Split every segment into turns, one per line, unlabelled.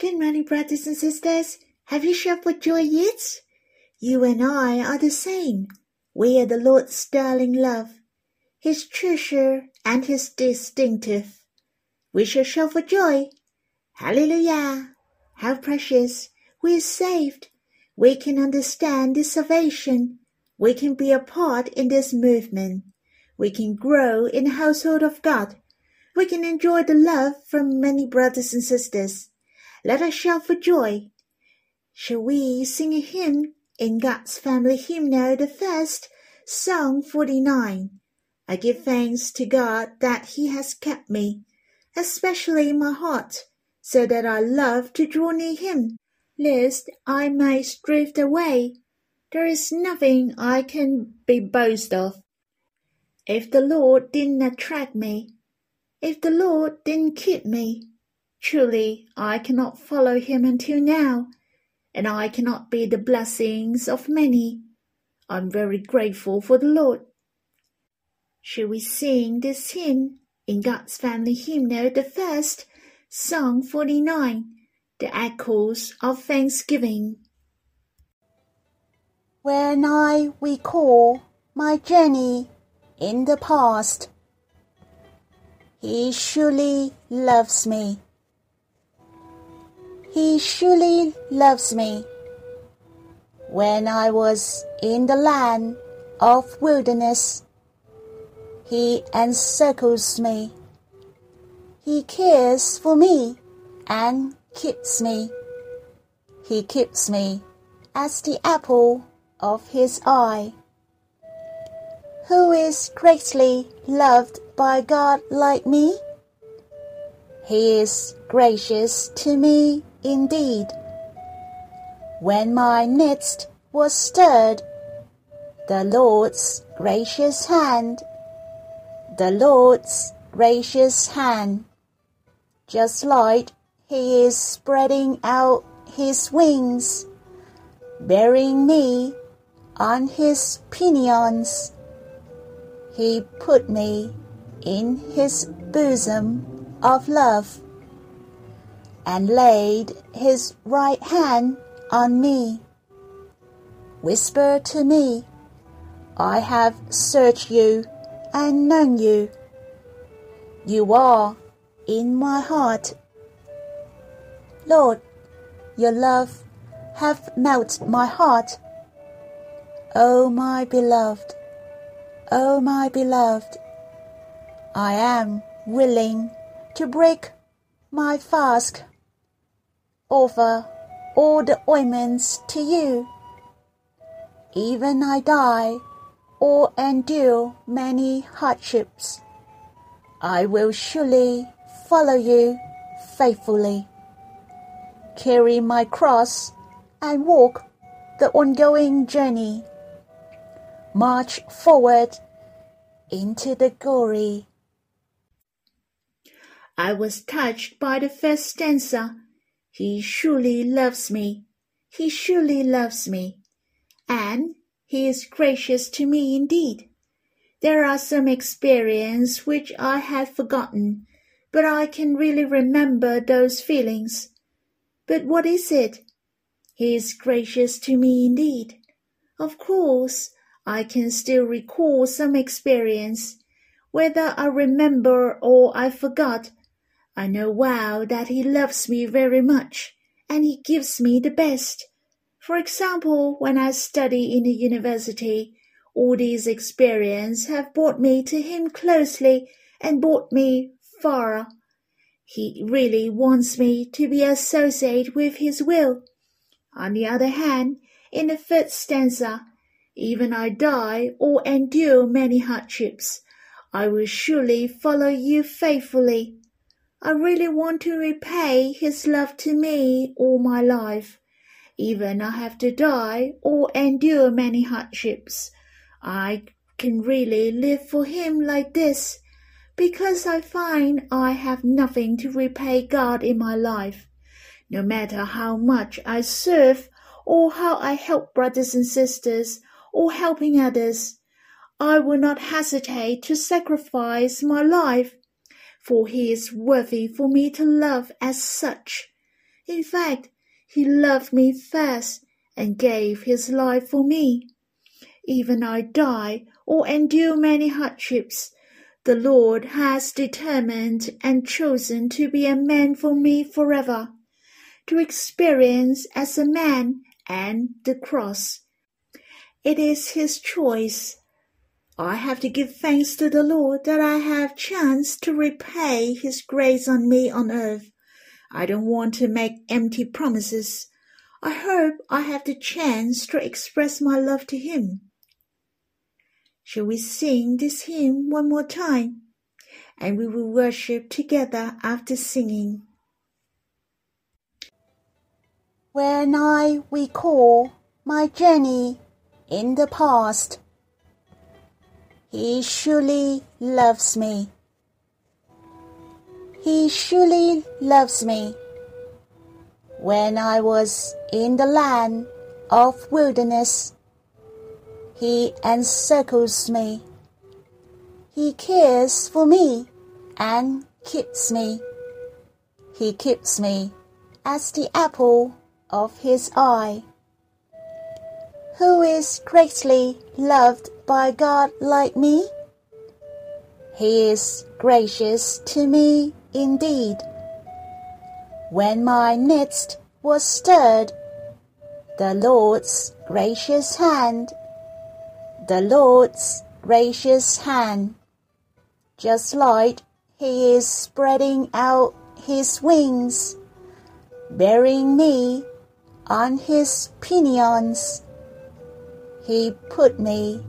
Good morning, brothers and sisters. Have you shouted for joy yet? You and I are the same. We are the Lord's darling love, His treasure and His distinctive. We shall shout for joy. Hallelujah! How precious! We are saved. We can understand this salvation. We can be a part in this movement. We can grow in the household of God. We can enjoy the love from many brothers and sisters. Let us shout for joy. Shall we sing a hymn in God's Family Hymnal, the first, Song 49? I give thanks to God that He has kept me, especially my heart, so that I love to draw near Him, lest I may drift away. There is nothing I can be boast of. If the Lord didn't attract me, if the Lord didn't keep me, Truly, I cannot follow him until now, and I cannot be the blessings of many. I'm very grateful for the Lord. Shall we sing this hymn in God's Family Hymnal, the first, Song 49, The Echoes of Thanksgiving?
When I recall my journey in the past, He surely loves me. He surely loves me. When I was in the land of wilderness, He encircles me. He cares for me and keeps me. He keeps me as the apple of His eye. Who is greatly loved by God like me? He is gracious to me indeed. When my midst was stirred, the Lord's gracious hand, the Lord's gracious hand, just like He is spreading out His wings, bearing me on His pinions. He put me in His bosom of love and laid his right hand on me. Whisper to me, I have searched you and known you. You are in my heart. Lord, your love hath melted my heart. O my beloved, O my beloved, I am willing to break my fast offer all the ointments to you. Even I die or endure many hardships, I will surely follow you faithfully, carry my cross and walk the ongoing journey, march forward into the glory.
I was touched by the first stanza he surely loves me. He surely loves me. And he is gracious to me indeed. There are some experiences which I had forgotten, but I can really remember those feelings. But what is it? He is gracious to me indeed. Of course, I can still recall some experience. Whether I remember or I forgot, I know well that he loves me very much, and he gives me the best. For example, when I study in the university, all these experiences have brought me to him closely and brought me far. He really wants me to be associated with his will. On the other hand, in the third stanza, even I die or endure many hardships, I will surely follow you faithfully. I really want to repay his love to me all my life. Even I have to die or endure many hardships. I can really live for him like this because I find I have nothing to repay God in my life. No matter how much I serve or how I help brothers and sisters or helping others, I will not hesitate to sacrifice my life for he is worthy for me to love as such. In fact, he loved me first and gave his life for me. Even I die or endure many hardships, the Lord has determined and chosen to be a man for me forever, to experience as a man and the cross. It is his choice. I have to give thanks to the Lord that I have chance to repay his grace on me on earth. I don't want to make empty promises. I hope I have the chance to express my love to him. Shall we sing this hymn one more time? And we will worship together after singing.
When I recall my journey in the past, He surely loves me. He surely loves me. When I was in the land of wilderness, he encircles me. He cares for me and keeps me. He keeps me as the apple of his eye. Who is greatly loved by God like me? He is gracious to me indeed. When my midst was stirred, the Lord's gracious hand the Lord's gracious hand, just like He is spreading out His wings, bearing me on His pinions. He put me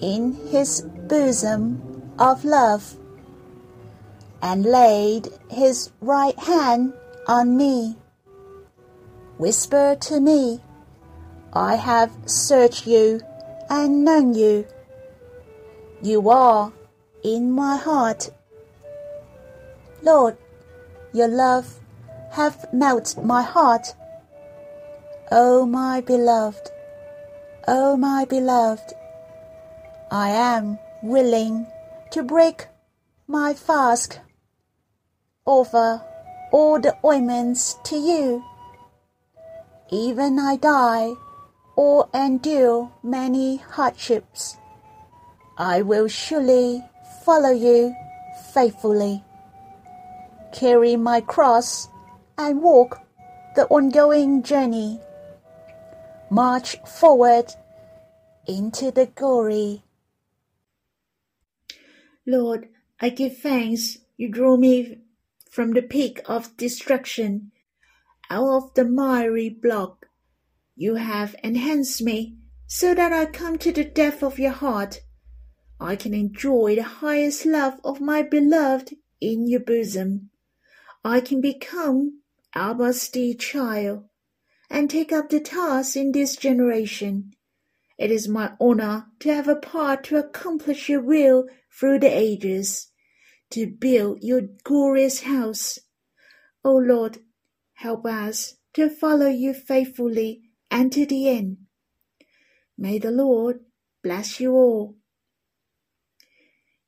in His bosom of love and laid His right hand on me. Whisper to me, I have searched you and known you. You are in my heart. Lord, your love hath melted my heart. O my beloved, O my beloved, I am willing to break my fast, offer all the ointments to you. Even I die or endure many hardships. I will surely follow you faithfully, carry my cross, and walk the ongoing journey. March forward into the glory.
Lord, I give thanks you drew me from the peak of destruction, out of the miry block you have enhanced me so that I come to the depth of your heart. I can enjoy the highest love of my beloved in your bosom. I can become Abba's dear child and take up the task in this generation. It is my honor to have a part to accomplish your will through the ages, to build your glorious house. O Lord, help us to follow you faithfully and to the end. May the Lord bless you all.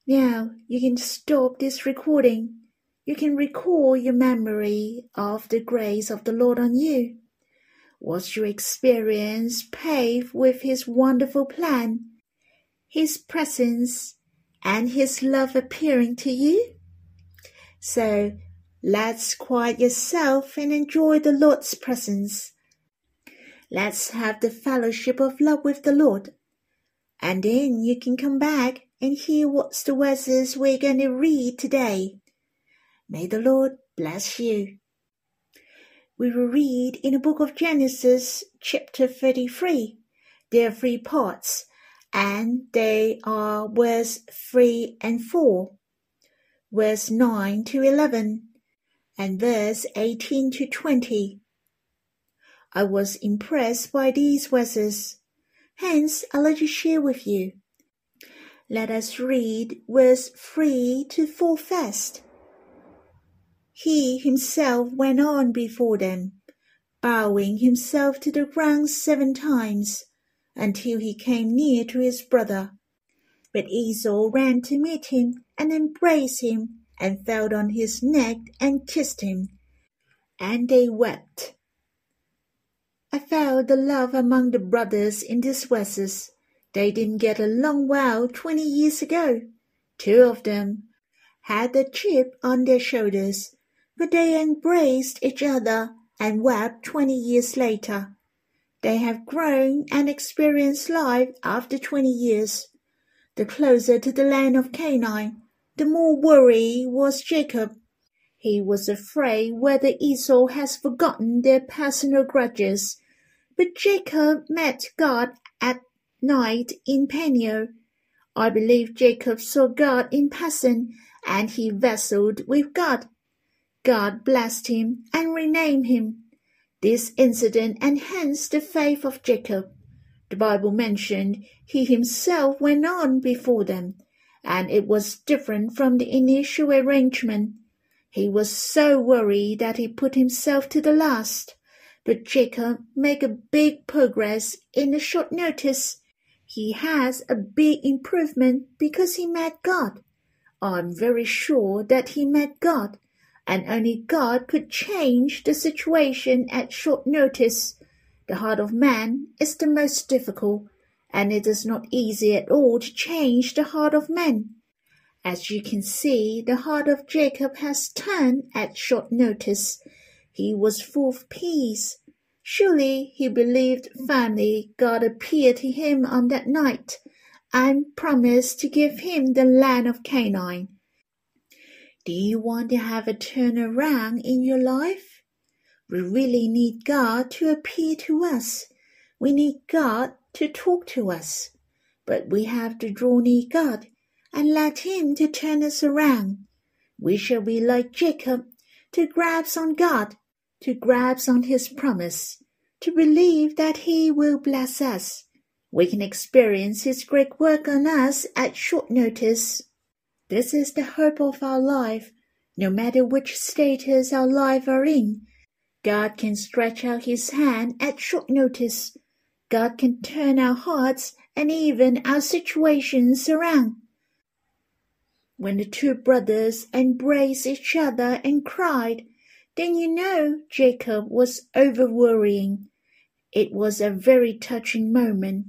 Now you can stop this recording. You can recall your memory of the grace of the Lord on you. Was your experience paved with His wonderful plan, His presence, and His love appearing to you? So let's quiet yourself and enjoy the Lord's presence Let's have the fellowship of love with the Lord. And then you can come back and hear what's the verses we're going to read today. May the Lord bless you. We will read in the book of Genesis, chapter 33. There are three parts, and they are verse 3 and 4, verse 9 to 11, and verse 18 to 20. I was impressed by these verses. Hence, I'd like to share with you. Let us read verse 3 to 4 first. He himself went on before them, bowing himself to the ground seven times, until he came near to his brother. But Esau ran to meet him and embraced him and fell on his neck and kissed him. and they wept. I felt the love among the brothers in these verses. They didn't get along well twenty years ago. Two of them had a chip on their shoulders, but they embraced each other and wept twenty years later. They have grown and experienced life after twenty years. The closer to the land of Canaan, the more worried was Jacob. He was afraid whether Esau has forgotten their personal grudges. But Jacob met God at night in Peniel. I believe Jacob saw God in person and he wrestled with God. God blessed him and renamed him. This incident enhanced the faith of Jacob. The Bible mentioned he himself went on before them, and it was different from the initial arrangement. He was so worried that he put himself to the last. But Jacob made a big progress in a short notice. He has a big improvement because he met God. I'm very sure that he met God, and only God could change the situation at short notice. The heart of man is the most difficult, and it is not easy at all to change the heart of man. As you can see, the heart of Jacob has turned at short notice. He was full of peace. Surely he believed firmly God appeared to him on that night and promised to give him the land of Canaan. Do you want to have a turnaround in your life? We really need God to appear to us. We need God to talk to us. But we have to draw near God and let Him to turn us around. We shall be like Jacob, to grasp on God, to grasp on His promise, to believe that He will bless us we can experience His great work on us at short notice. This is the hope of our life. No matter which status our life are in, God can stretch out His hand at short notice. God can turn our hearts and even our situations around. When the two brothers embraced each other and cried, then you know Jacob was over worrying. It was a very touching moment.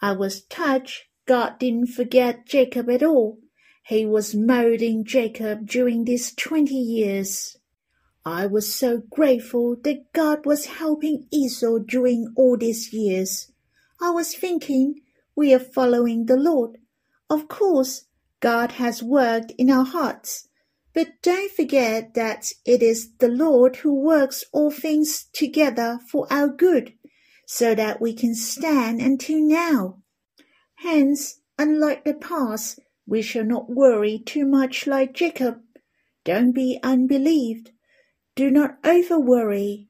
I was touched God didn't forget Jacob at all. He was molding Jacob during these twenty years. I was so grateful that God was helping Esau during all these years. I was thinking, we are following the Lord. Of course, God has worked in our hearts. But don't forget that it is the Lord who works all things together for our good so that we can stand until now. Hence, unlike the past, we shall not worry too much like Jacob. Don't be unbelieved. Do not over worry.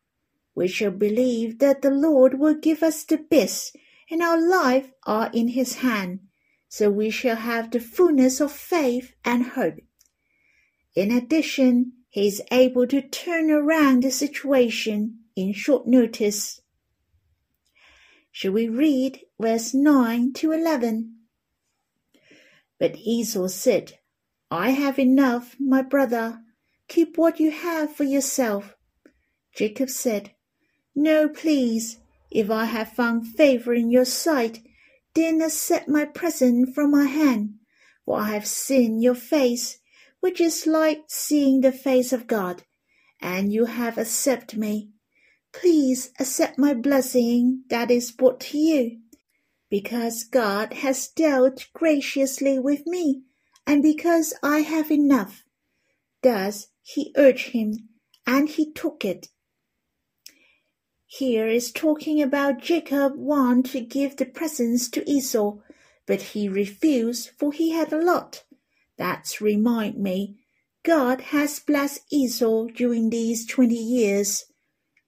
We shall believe that the Lord will give us the best, and our life are in his hand, so we shall have the fullness of faith and hope. In addition, he is able to turn around the situation in short notice. Shall we read verse 9 to 11? But Esau said, I have enough, my brother. Keep what you have for yourself. Jacob said, No, please. If I have found favor in your sight, then accept my present from my hand. For I have seen your face, which is like seeing the face of God, and you have accepted me. Please accept my blessing that is brought to you, because God has dealt graciously with me, and because I have enough. Thus he urged him, and he took it. Here is talking about Jacob want to give the presents to Esau, but he refused, for he had a lot. That's remind me, God has blessed Esau during these twenty years.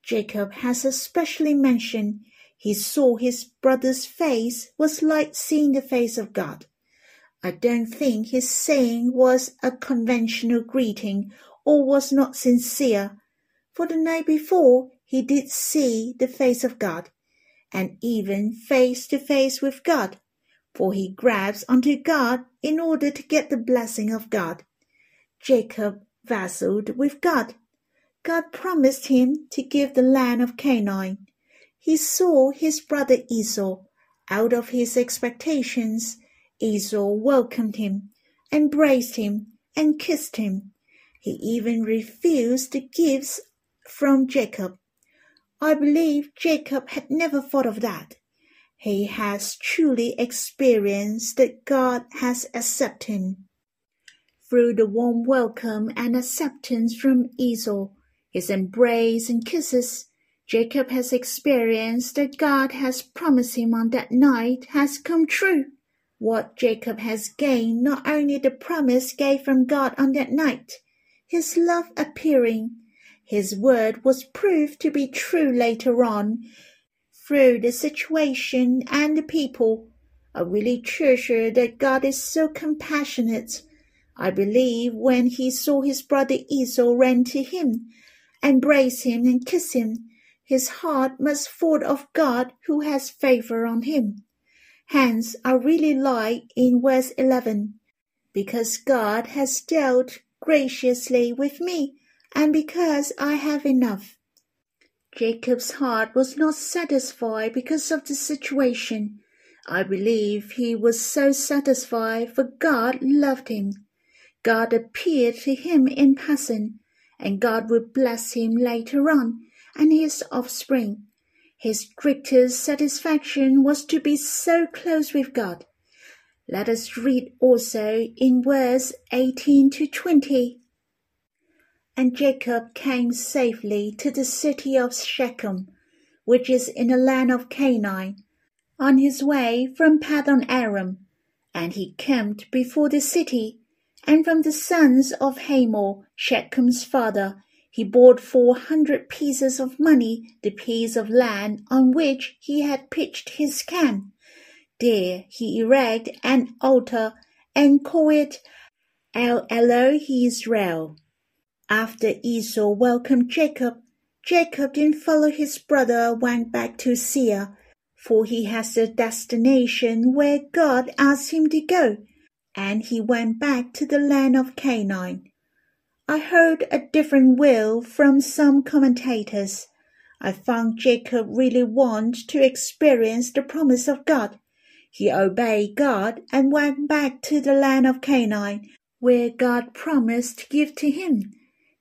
Jacob has especially mentioned he saw his brother's face was like seeing the face of God. I don't think his saying was a conventional greeting or was not sincere, for the night before he did see the face of God, and even face to face with God, for he grabs onto God in order to get the blessing of God. Jacob wrestled with God God promised him to give the land of Canaan. He saw his brother Esau. Out of his expectations, Esau welcomed him, embraced him, and kissed him. He even refused the gifts from Jacob. I believe Jacob had never thought of that. He has truly experienced that God has accepted him. Through the warm welcome and acceptance from Esau, his embrace and kisses, Jacob has experienced that God has promised him on that night has come true. What Jacob has gained not only the promise gave from God on that night, his love appearing, his word was proved to be true later on through the situation and the people. I really treasure that God is so compassionate I believe when he saw his brother Esau ran to him, embrace him and kiss him, his heart must fall of God who has favor on him. Hence I really like in verse 11, because God has dealt graciously with me, and because I have enough. Jacob's heart was not satisfied because of the situation. I believe he was so satisfied for God loved him. God appeared to him in person, and God would bless him later on and his offspring. His greatest satisfaction was to be so close with God. Let us read also in verse 18 to 20. And Jacob came safely to the city of Shechem, which is in the land of Canaan, on his way from Padan Aram, and he camped before the city and from the sons of Hamor, Shechem's father, he bought four hundred pieces of money, the piece of land on which he had pitched his camp. There he erected an altar and called it El Elohe Israel. After Esau welcomed Jacob, Jacob didn't follow his brother went back to Seir, for he has a destination where God asked him to go and he went back to the land of Canaan. I heard a different will from some commentators. I found Jacob really wanted to experience the promise of God. He obeyed God and went back to the land of Canaan, where God promised to give to him.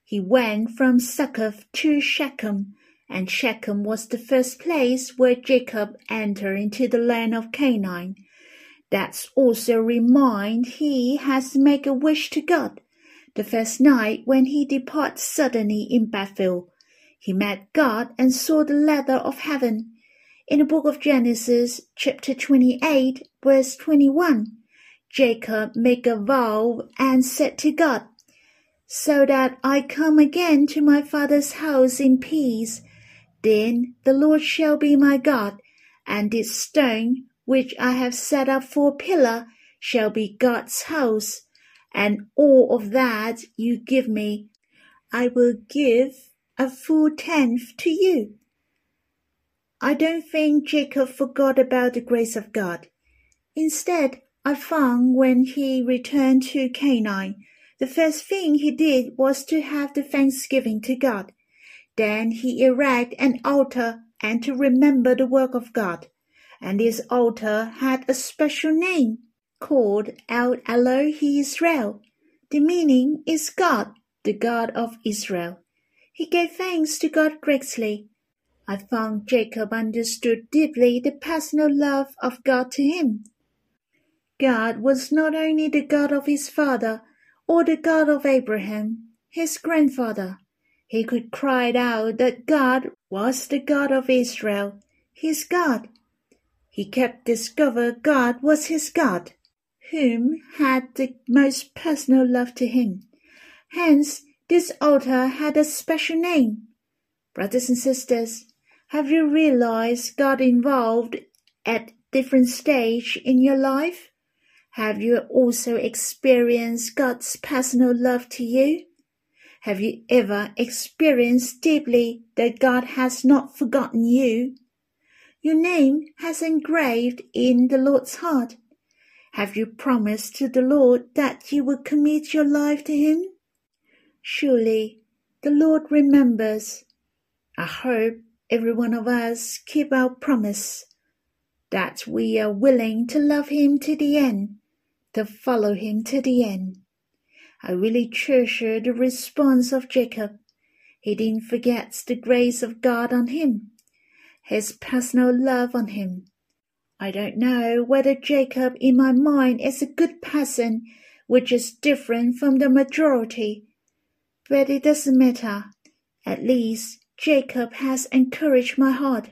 He went from Succoth to Shechem, and Shechem was the first place where Jacob entered into the land of Canaan. That's also a remind he has make a wish to God. The first night when he departed suddenly in Bethel, he met God and saw the ladder of heaven. In the book of Genesis, chapter 28, verse 21, Jacob made a vow and said to God, So that I come again to my father's house in peace, then the Lord shall be my God, and this stone which I have set up for a pillar shall be God's house, and all of that you give me, I will give a full tenth to you. I don't think Jacob forgot about the grace of God. Instead, I found when he returned to Canaan, the first thing he did was to have the thanksgiving to God. Then he erected an altar and to remember the work of God and this altar had a special name called El Elohe Israel. The meaning is God, the God of Israel. He gave thanks to God greatly. I found Jacob understood deeply the personal love of God to him. God was not only the God of his father or the God of Abraham, his grandfather. He could cry out that God was the God of Israel, his God, he kept discover God was his God, whom had the most personal love to him. Hence, this altar had a special name. Brothers and sisters, have you realized God involved at different stage in your life? Have you also experienced God's personal love to you? Have you ever experienced deeply that God has not forgotten you? Your name has engraved in the Lord's heart. Have you promised to the Lord that you will commit your life to Him? Surely the Lord remembers. I hope every one of us keep our promise that we are willing to love him to the end, to follow him to the end. I really treasure the response of Jacob. He didn't forget the grace of God on him, his personal love on him. I don't know whether Jacob in my mind is a good person, which is different from the majority, but it doesn't matter. At least Jacob has encouraged my heart.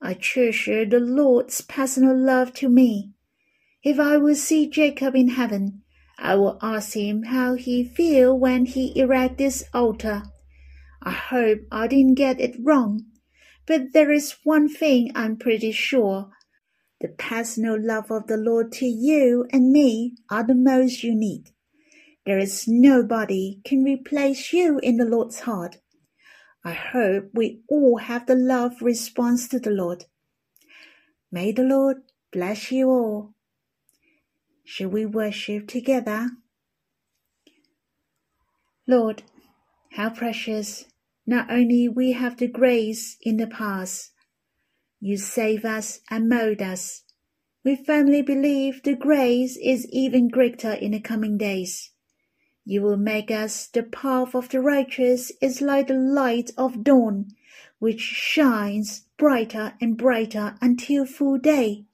I treasure the Lord's personal love to me. If I will see Jacob in heaven, I will ask him how he feel when he erect this altar. I hope I didn't get it wrong, but there is one thing I'm pretty sure. The personal love of the Lord to you and me are the most unique. There is nobody can replace you in the Lord's heart. I hope we all have the love response to the Lord. May the Lord bless you all. Shall we worship together? Lord, how precious not only we have the grace in the past, you save us and mold us. We firmly believe the grace is even greater in the coming days. You will make us the path of the righteous is like the light of dawn, which shines brighter and brighter until full day.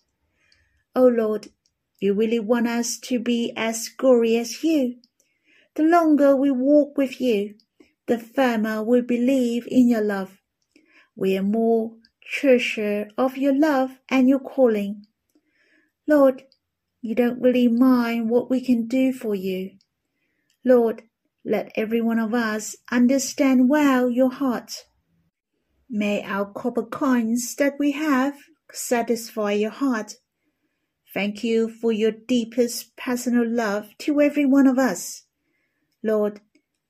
O Lord, you really want us to be as glory as you. The longer we walk with you, the firmer we believe in your love. We are more treasure of your love and your calling. Lord, you don't really mind what we can do for you. Lord, let every one of us understand well your heart. May our copper coins that we have satisfy your heart. Thank you for your deepest personal love to every one of us. Lord,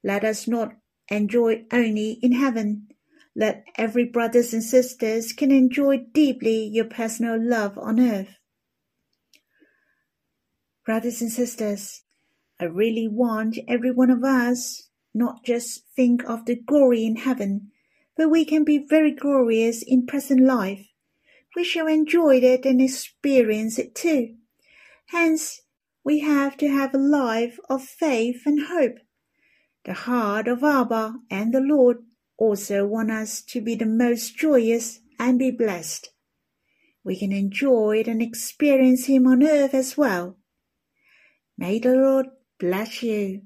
let us not enjoy only in heaven. Let every brothers and sisters can enjoy deeply your personal love on earth. Brothers and sisters, I really want every one of us not just think of the glory in heaven, but we can be very glorious in present life. We shall enjoy it and experience it too. Hence, we have to have a life of faith and hope. The heart of Abba and the Lord also want us to be the most joyous and be blessed. We can enjoy it and experience Him on earth as well. May the Lord bless you.